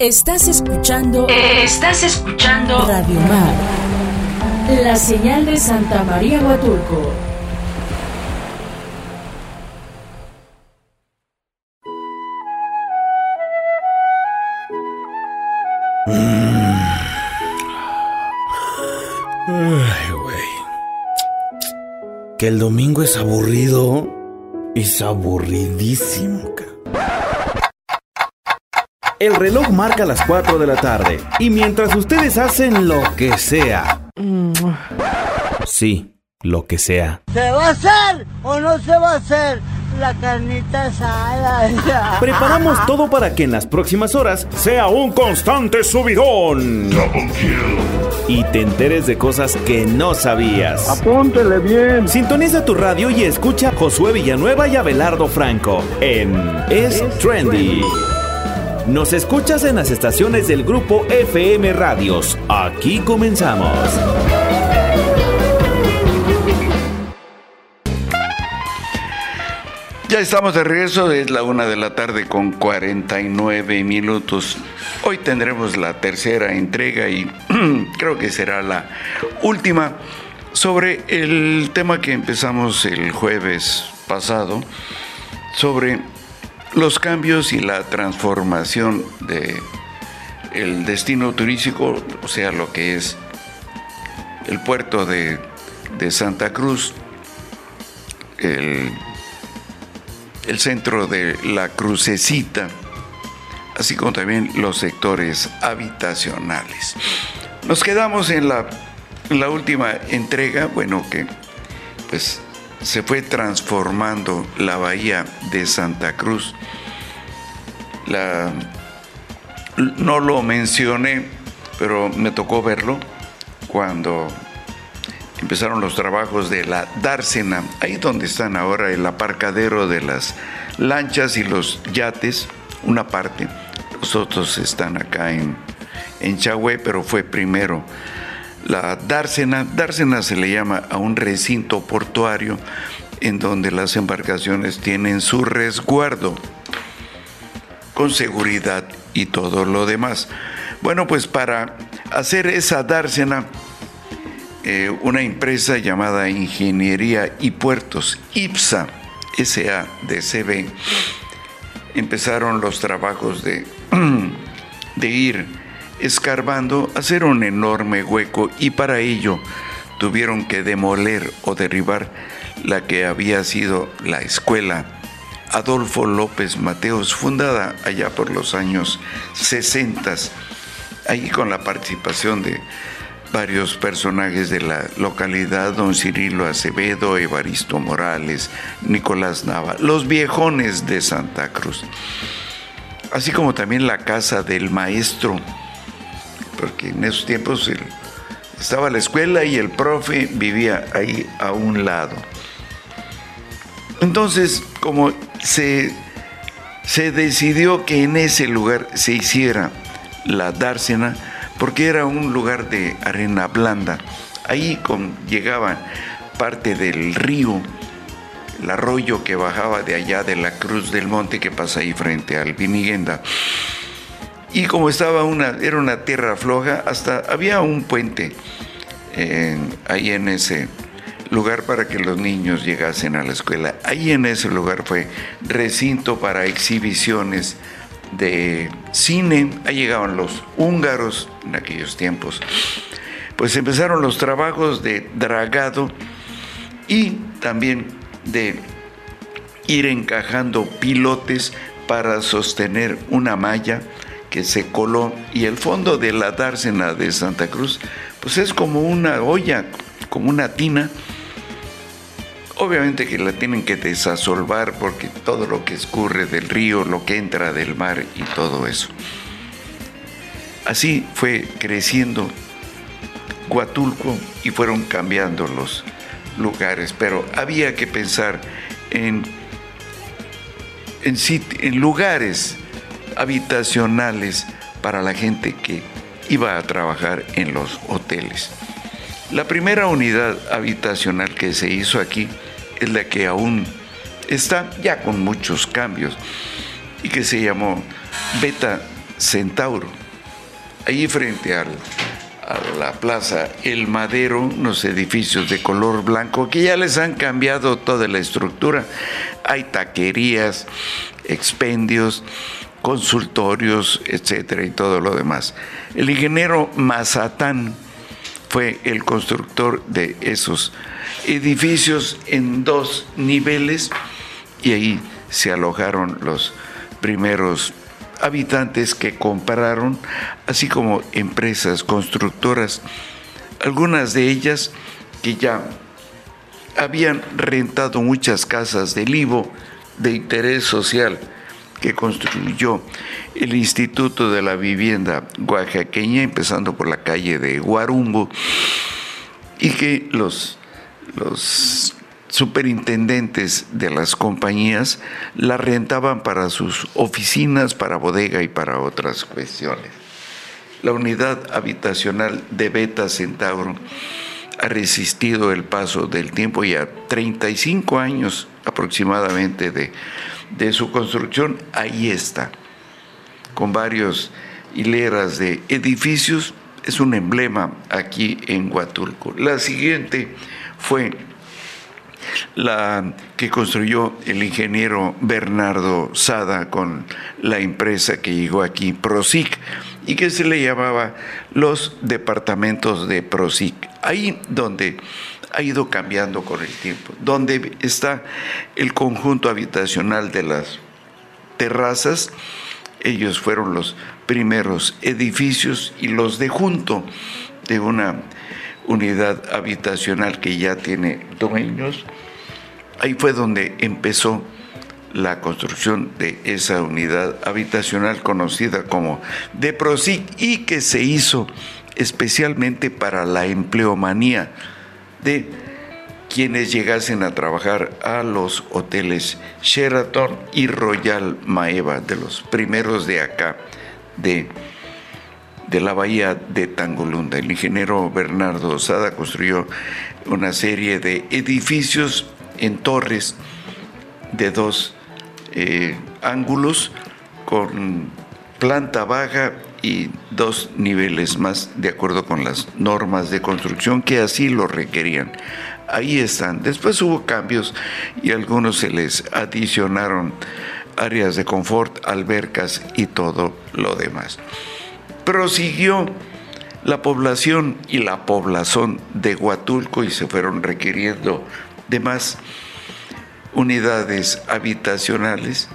Estás escuchando. Estás escuchando. Radio Mar. La señal de Santa María Huatulco. Ay, güey. Que el domingo es aburrido. Es aburridísimo, ca. El reloj marca las 4 de la tarde. Y mientras ustedes hacen lo que sea. Sí, lo que sea. ¿Se va a hacer o no se va a hacer la carnita asada? Preparamos todo para que en las próximas horas sea un constante subidón. Y te enteres de cosas que no sabías. Apúntele bien. Sintoniza tu radio y escucha a Josué Villanueva y Abelardo Franco en Es Trendy. Nos escuchas en las estaciones del grupo FM Radios. Aquí comenzamos. Ya estamos de regreso, es la una de la tarde con 49 minutos. Hoy tendremos la tercera entrega y creo que será la última sobre el tema que empezamos el jueves pasado, sobre los cambios y la transformación de el destino turístico, o sea, lo que es el puerto de, de Santa Cruz, el el centro de la Crucecita, así como también los sectores habitacionales. Nos quedamos en la, en la última entrega, bueno, que pues se fue transformando la bahía de Santa Cruz. La, no lo mencioné, pero me tocó verlo cuando empezaron los trabajos de la dársena, ahí donde están ahora el aparcadero de las lanchas y los yates, una parte, los otros están acá en, en pero fue primero la dársena. Dársena se le llama a un recinto portuario en donde las embarcaciones tienen su resguardo con seguridad y todo lo demás. Bueno, pues para hacer esa dársena, eh, una empresa llamada Ingeniería y Puertos, IPSA, SADCB, empezaron los trabajos de, de ir escarbando, hacer un enorme hueco y para ello tuvieron que demoler o derribar la que había sido la escuela. Adolfo López Mateos, fundada allá por los años 60, ahí con la participación de varios personajes de la localidad, don Cirilo Acevedo, Evaristo Morales, Nicolás Nava, los viejones de Santa Cruz, así como también la casa del maestro, porque en esos tiempos estaba la escuela y el profe vivía ahí a un lado. Entonces, como se, se decidió que en ese lugar se hiciera la dársena, porque era un lugar de arena blanda. Ahí con, llegaba parte del río, el arroyo que bajaba de allá de la Cruz del Monte que pasa ahí frente al Piniguenda. Y como estaba una, era una tierra floja, hasta había un puente ahí en ese lugar para que los niños llegasen a la escuela. Ahí en ese lugar fue recinto para exhibiciones de cine, ahí llegaban los húngaros en aquellos tiempos, pues empezaron los trabajos de dragado y también de ir encajando pilotes para sostener una malla que se coló. Y el fondo de la dársena de Santa Cruz pues es como una olla, como una tina. Obviamente que la tienen que desasolvar porque todo lo que escurre del río, lo que entra del mar y todo eso. Así fue creciendo Huatulco y fueron cambiando los lugares, pero había que pensar en, en, en lugares habitacionales para la gente que iba a trabajar en los hoteles. La primera unidad habitacional que se hizo aquí es la que aún está ya con muchos cambios y que se llamó Beta Centauro. Ahí frente a la plaza El Madero, unos edificios de color blanco que ya les han cambiado toda la estructura. Hay taquerías, expendios, consultorios, etcétera, y todo lo demás. El ingeniero Mazatán fue el constructor de esos edificios en dos niveles y ahí se alojaron los primeros habitantes que compraron, así como empresas constructoras, algunas de ellas que ya habían rentado muchas casas del IVO de interés social que construyó el Instituto de la Vivienda Oaxaqueña, empezando por la calle de Guarumbo, y que los, los superintendentes de las compañías la rentaban para sus oficinas, para bodega y para otras cuestiones. La unidad habitacional de Beta Centauro ha resistido el paso del tiempo ya 35 años aproximadamente de, de su construcción. Ahí está, con varios hileras de edificios. Es un emblema aquí en Huatulco. La siguiente fue la que construyó el ingeniero Bernardo Sada con la empresa que llegó aquí, PROSIC, y que se le llamaba los departamentos de PROSIC. Ahí donde ha ido cambiando con el tiempo, donde está el conjunto habitacional de las terrazas, ellos fueron los primeros edificios y los de junto de una unidad habitacional que ya tiene dueños. Ahí fue donde empezó la construcción de esa unidad habitacional conocida como DEPROSIC y que se hizo especialmente para la empleomanía de quienes llegasen a trabajar a los hoteles Sheraton y Royal Maeva, de los primeros de acá, de de la bahía de Tangolunda. El ingeniero Bernardo Osada construyó una serie de edificios en torres de dos eh, ángulos con planta baja y dos niveles más de acuerdo con las normas de construcción que así lo requerían. Ahí están. Después hubo cambios y algunos se les adicionaron áreas de confort, albercas y todo lo demás prosiguió la población y la población de Huatulco y se fueron requiriendo de más unidades habitacionales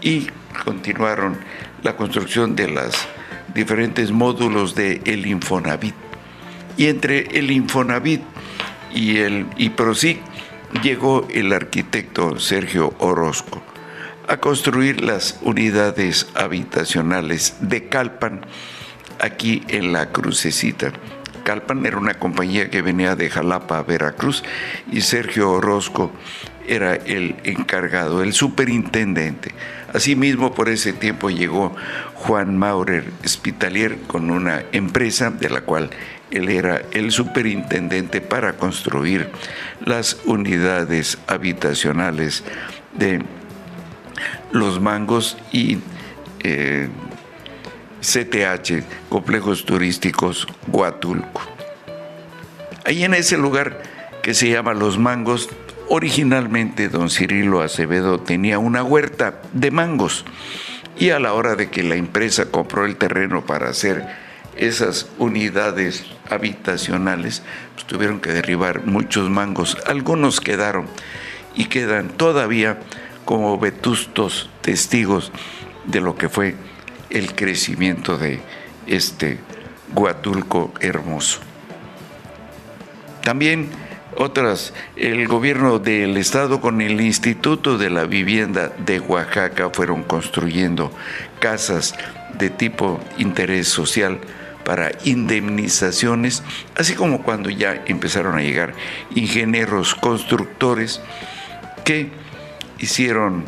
y continuaron la construcción de los diferentes módulos de el Infonavit. Y entre el Infonavit y el IPROSIC llegó el arquitecto Sergio Orozco a construir las unidades habitacionales de Calpan aquí en la crucecita. Calpan era una compañía que venía de Jalapa a Veracruz y Sergio Orozco era el encargado, el superintendente. Asimismo, por ese tiempo llegó Juan Maurer Spitalier con una empresa de la cual él era el superintendente para construir las unidades habitacionales de los mangos y eh, CTH, Complejos Turísticos Huatulco. Ahí en ese lugar que se llama Los Mangos, originalmente don Cirilo Acevedo tenía una huerta de mangos y a la hora de que la empresa compró el terreno para hacer esas unidades habitacionales, pues tuvieron que derribar muchos mangos. Algunos quedaron y quedan todavía como vetustos testigos de lo que fue el crecimiento de este Huatulco hermoso. También otras, el gobierno del estado con el Instituto de la Vivienda de Oaxaca fueron construyendo casas de tipo interés social para indemnizaciones, así como cuando ya empezaron a llegar ingenieros constructores que hicieron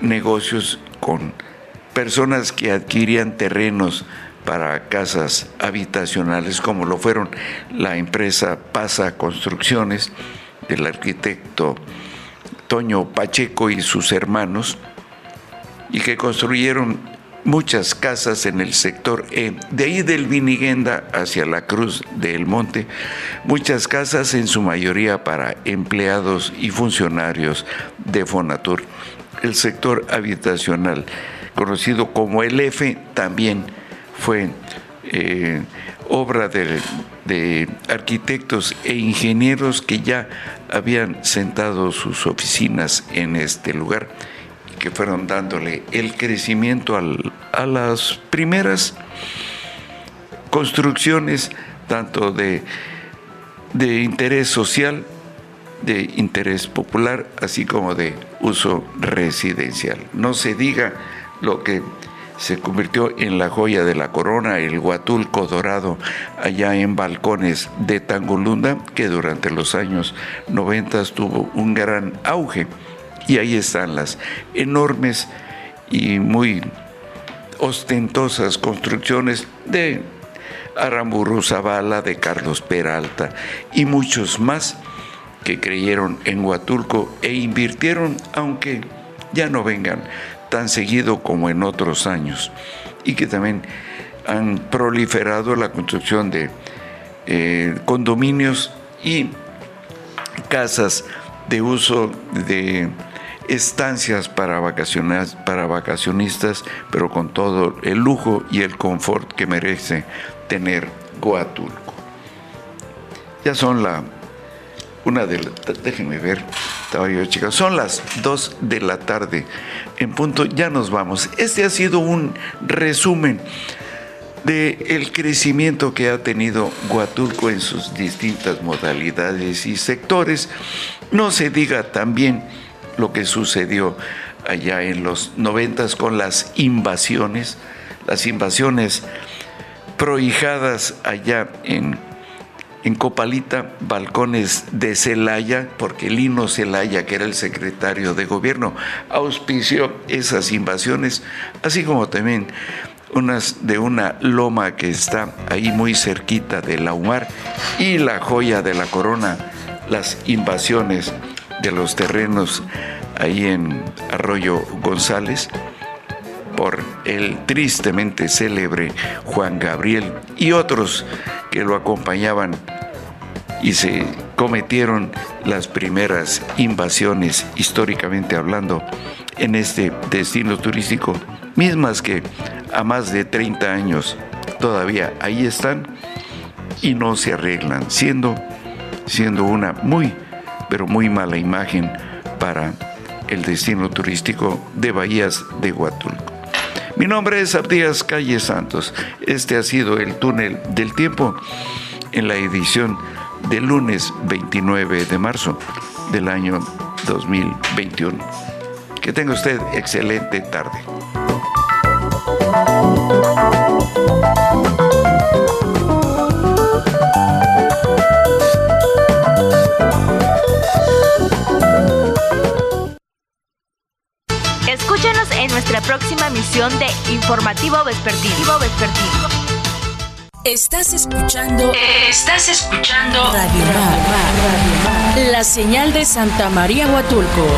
negocios con personas que adquirían terrenos para casas habitacionales, como lo fueron la empresa Pasa Construcciones del arquitecto Toño Pacheco y sus hermanos, y que construyeron muchas casas en el sector E, de ahí del Viniguenda hacia la Cruz del Monte, muchas casas en su mayoría para empleados y funcionarios de Fonatur. El sector habitacional, conocido como el F, también fue eh, obra de, arquitectos e ingenieros que ya habían sentado sus oficinas en este lugar que fueron dándole el crecimiento a las primeras construcciones, tanto de interés social, de interés popular, así como de uso residencial. No se diga lo que se convirtió en la joya de la corona, el Huatulco Dorado, allá en Balcones de Tangolunda, que durante los años 90 tuvo un gran auge. Y ahí están las enormes y muy ostentosas construcciones de Aramburu Zavala, de Carlos Peralta y muchos más que creyeron en Huatulco e invirtieron, aunque ya no vengan tan seguido como en otros años, y que también han proliferado la construcción de eh, condominios y casas de uso de estancias para, para vacacionistas, pero con todo el lujo y el confort que merece tener Huatulco. Ya son la una de la, déjenme ver, estaba yo chicas, son las dos de la tarde. En punto, ya nos vamos. Este ha sido un resumen de el crecimiento que ha tenido Huatulco en sus distintas modalidades y sectores. No se diga también lo que sucedió allá en los noventas con las invasiones, las invasiones prohijadas allá en, en Copalita, balcones de Celaya, porque Lino Celaya, que era el secretario de gobierno, auspició esas invasiones, así como también unas de una loma que está ahí muy cerquita de la UMAR y la joya de la corona, las invasiones de los terrenos ahí en Arroyo González por el tristemente célebre Juan Gabriel y otros que lo acompañaban y se cometieron las primeras invasiones históricamente hablando en este destino turístico, mismas que a más de 30 años todavía ahí están y no se arreglan, siendo, siendo una muy pero muy mala imagen para el destino turístico de Bahías de Huatulco. Mi nombre es Abdías Calle Santos. Este ha sido el túnel del tiempo en la edición del lunes 29 de marzo del año 2021. Que tenga usted excelente tarde. Estás escuchando. Estás escuchando. Radio, Radio La señal de Santa María Huatulco.